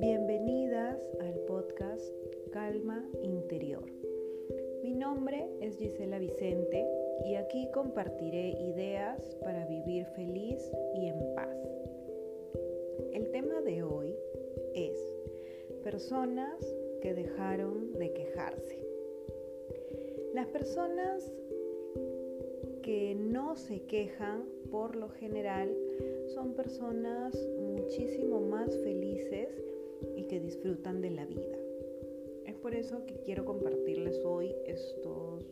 Bienvenidas al podcast Calma Interior. Mi nombre es Gisela Vicente y aquí compartiré ideas para vivir feliz y en paz. El tema de hoy es personas que dejaron de quejarse. Las personas que no se quejan por lo general son personas muchísimo más felices y que disfrutan de la vida. Es por eso que quiero compartirles hoy estos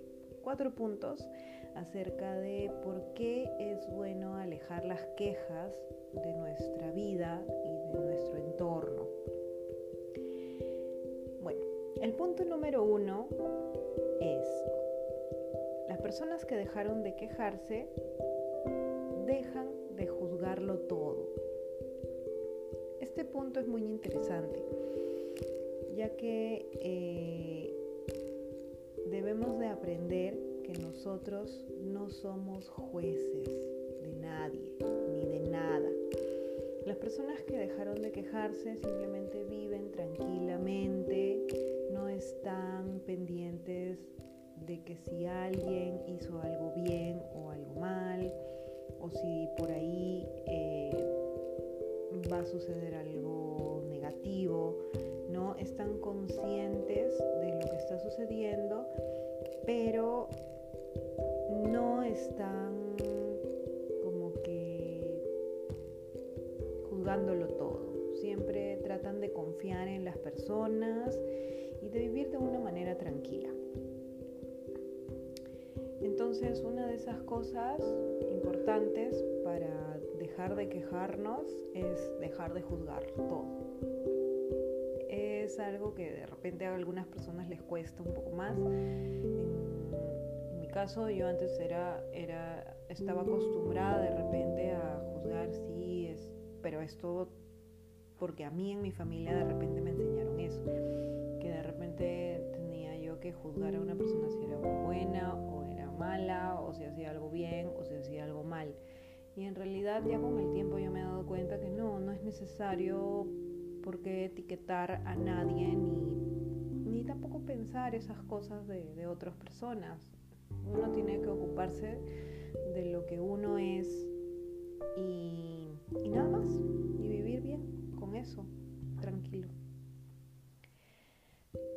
cuatro puntos acerca de por qué es bueno alejar las quejas de nuestra vida y de nuestro entorno. Bueno, el punto número uno es, las personas que dejaron de quejarse dejan de juzgarlo todo. Este punto es muy interesante, ya que eh, debemos de aprender que nosotros no somos jueces de nadie ni de nada. Las personas que dejaron de quejarse simplemente viven tranquilamente, no están pendientes de que si alguien hizo algo si por ahí eh, va a suceder algo negativo, ¿no? Están conscientes de lo que está sucediendo, pero no están como que juzgándolo todo. Siempre tratan de confiar en las personas y de vivir de una manera tranquila. Entonces, una de esas cosas importantes para dejar de quejarnos es dejar de juzgar todo. Es algo que de repente a algunas personas les cuesta un poco más. En, mi caso, yo antes era, era, estaba acostumbrada de repente a juzgar, sí, es, pero esto porque a mí en mi familia de repente me enseñaron eso, Y en realidad ya con el tiempo yo me he dado cuenta que no, no es necesario por qué etiquetar a nadie ni, ni tampoco pensar esas cosas de, de otras personas. Uno tiene que ocuparse de lo que uno es y, y nada más, y vivir bien con eso, tranquilo.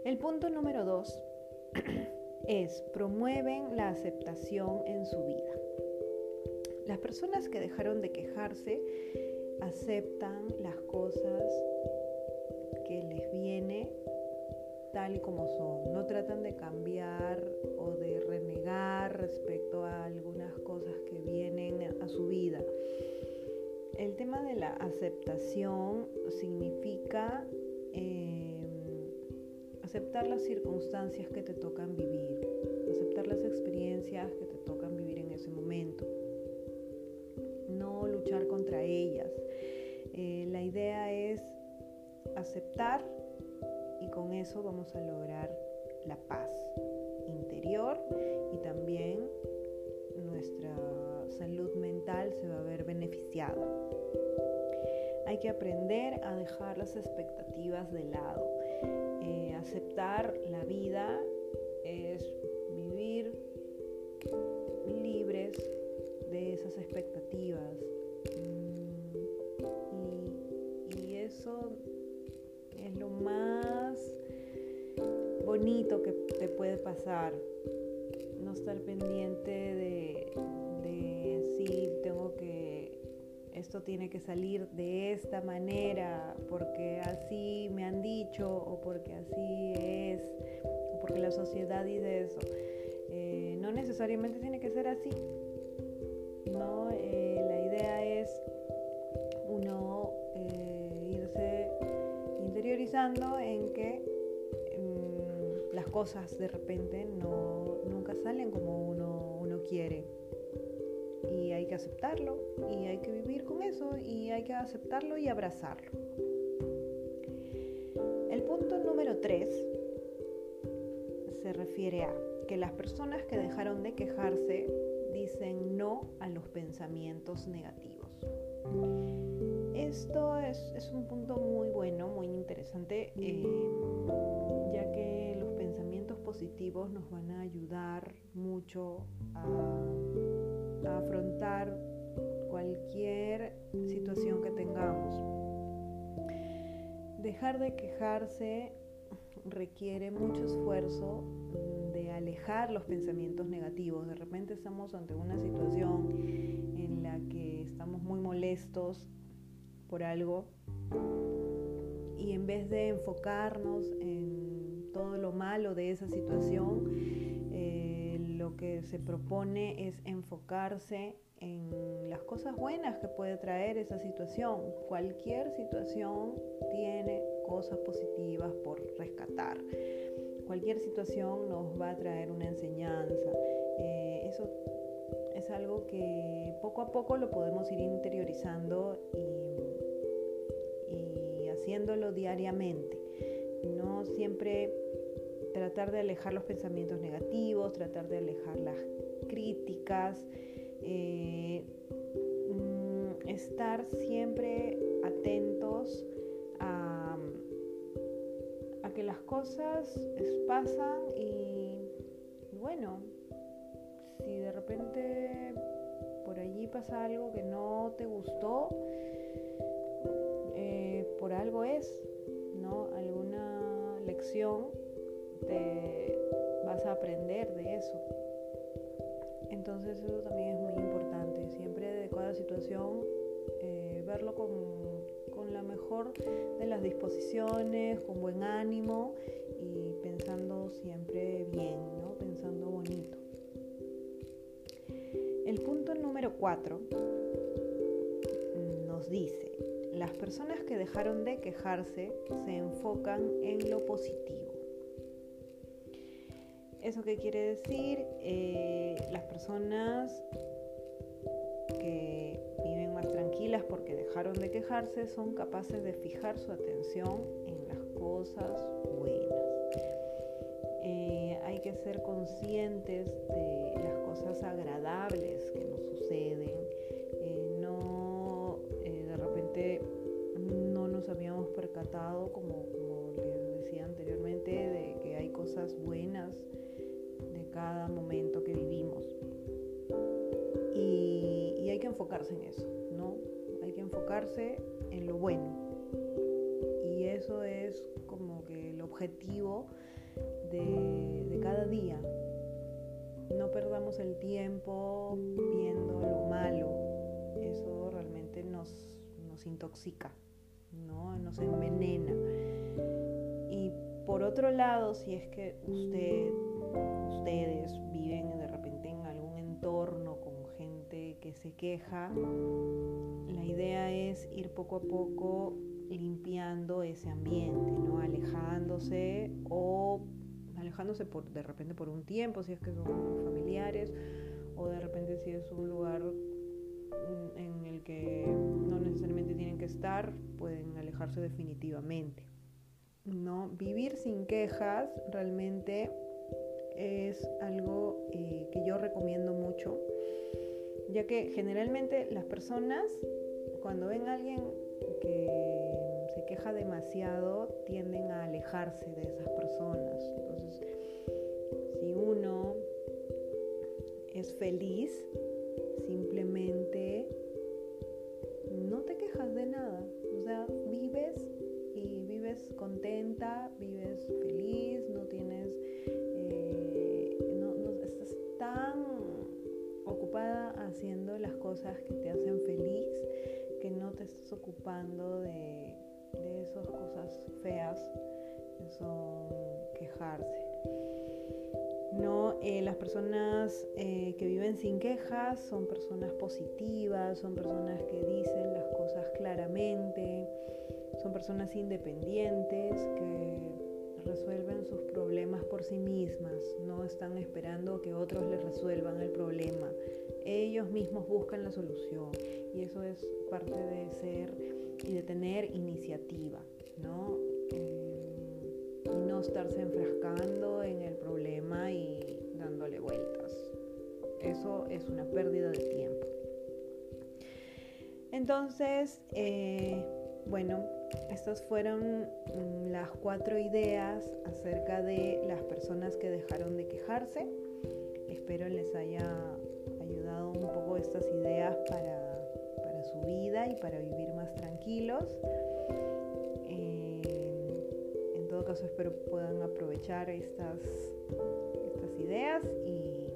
El punto número dos es promueven la aceptación en su vida. Las personas que dejaron de quejarse aceptan las cosas que les viene tal y como son. No tratan de cambiar o de renegar respecto a algunas cosas que vienen a su vida. El tema de la aceptación significa eh, aceptar las circunstancias que te tocan vivir, aceptar las experiencias que te tocan vivir en ese momento, contra ellas. Eh, la idea es aceptar y con eso vamos a lograr la paz interior y también nuestra salud mental se va a ver beneficiada. Hay que aprender a dejar las expectativas de lado. Eh, aceptar la vida es vivir libres de esas expectativas. Eso es lo más bonito que te puede pasar. No estar pendiente de, de si tengo que, esto tiene que salir de esta manera, porque así me han dicho, o porque así es, o porque la sociedad dice eso. Eh, no necesariamente tiene que ser así. No, eh, interiorizando en que mmm, las cosas de repente no, nunca salen como uno, uno quiere. Y hay que aceptarlo y hay que vivir con eso y hay que aceptarlo y abrazarlo. El punto número 3 se refiere a que las personas que dejaron de quejarse dicen no a los pensamientos negativos. Esto es, un punto muy bueno, eh, ya que los pensamientos positivos nos van a ayudar mucho a afrontar cualquier situación que tengamos. Dejar de quejarse requiere mucho esfuerzo de alejar los pensamientos negativos. De repente estamos ante una situación en la que estamos muy molestos por algo y en vez de enfocarnos en todo lo malo de esa situación, eh, lo que se propone es enfocarse en las cosas buenas que puede traer esa situación. Cualquier situación tiene cosas positivas por rescatar. Cualquier situación nos va a traer una enseñanza. Eh, eso es algo que poco a poco lo podemos ir interiorizando y, haciéndolo diariamente. No siempre tratar de alejar los pensamientos negativos, tratar de alejar las críticas. Eh, mm, estar siempre atentos a, que las cosas pasan y bueno, si de repente por allí pasa algo que no te gustó, por algo es, ¿no? Alguna lección te vas a aprender de eso. Entonces eso también es muy importante, siempre de cada situación eh, verlo con, con, la mejor de las disposiciones, con buen ánimo y pensando siempre bien, ¿no? pensando bonito. El punto número 4 nos dice, las personas que dejaron de quejarse se enfocan en lo positivo. ¿Eso qué quiere decir? Eh, las personas que viven más tranquilas porque dejaron de quejarse son capaces de fijar su atención en las cosas buenas. Eh, hay que ser conscientes de las cosas en lo bueno. Y eso es como que el objetivo de, de cada día. No perdamos el tiempo viendo lo malo. Eso realmente nos, nos intoxica, ¿no? Nos envenena. Y por otro lado, si es que usted ustedes viven de repente en algún entorno que se queja, la idea es ir poco a poco limpiando ese ambiente, ¿no? Alejándose o alejándose por, de repente por un tiempo, si es que son familiares, o de repente si es un lugar mm, en el que no necesariamente tienen que estar, pueden alejarse definitivamente. ¿no? Vivir sin quejas realmente es algo eh, que yo recomiendo mucho, ya que generalmente las personas, cuando ven a alguien que se queja demasiado, tienden a alejarse de esas personas. Entonces, si uno es feliz, simplemente cosas que te hacen feliz, que no te estés ocupando de, esas cosas feas que son quejarse. No, eh, las personas eh, que viven sin quejas son personas positivas, son personas que dicen las cosas claramente, son personas independientes que resuelven sus problemas por sí mismas, no están esperando que otros les resuelvan el problema ellos mismos buscan la solución y eso es parte de ser y de tener iniciativa, ¿no? Eh, y no estarse enfrascando en el problema y dándole vueltas. Eso es una pérdida de tiempo. Entonces, eh, bueno, estas fueron mm, las cuatro ideas acerca de las personas que dejaron de quejarse. Espero les haya un poco estas ideas para, su vida y para vivir más tranquilos. Eh, en todo caso, espero puedan aprovechar estas, estas ideas y,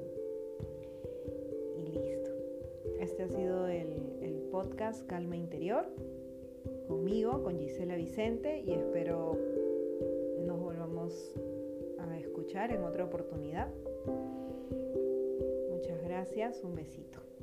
listo. Este ha sido el, el podcast Calma Interior conmigo, con Gisela Vicente y espero nos volvamos a escuchar en otra oportunidad. Gracias, un besito.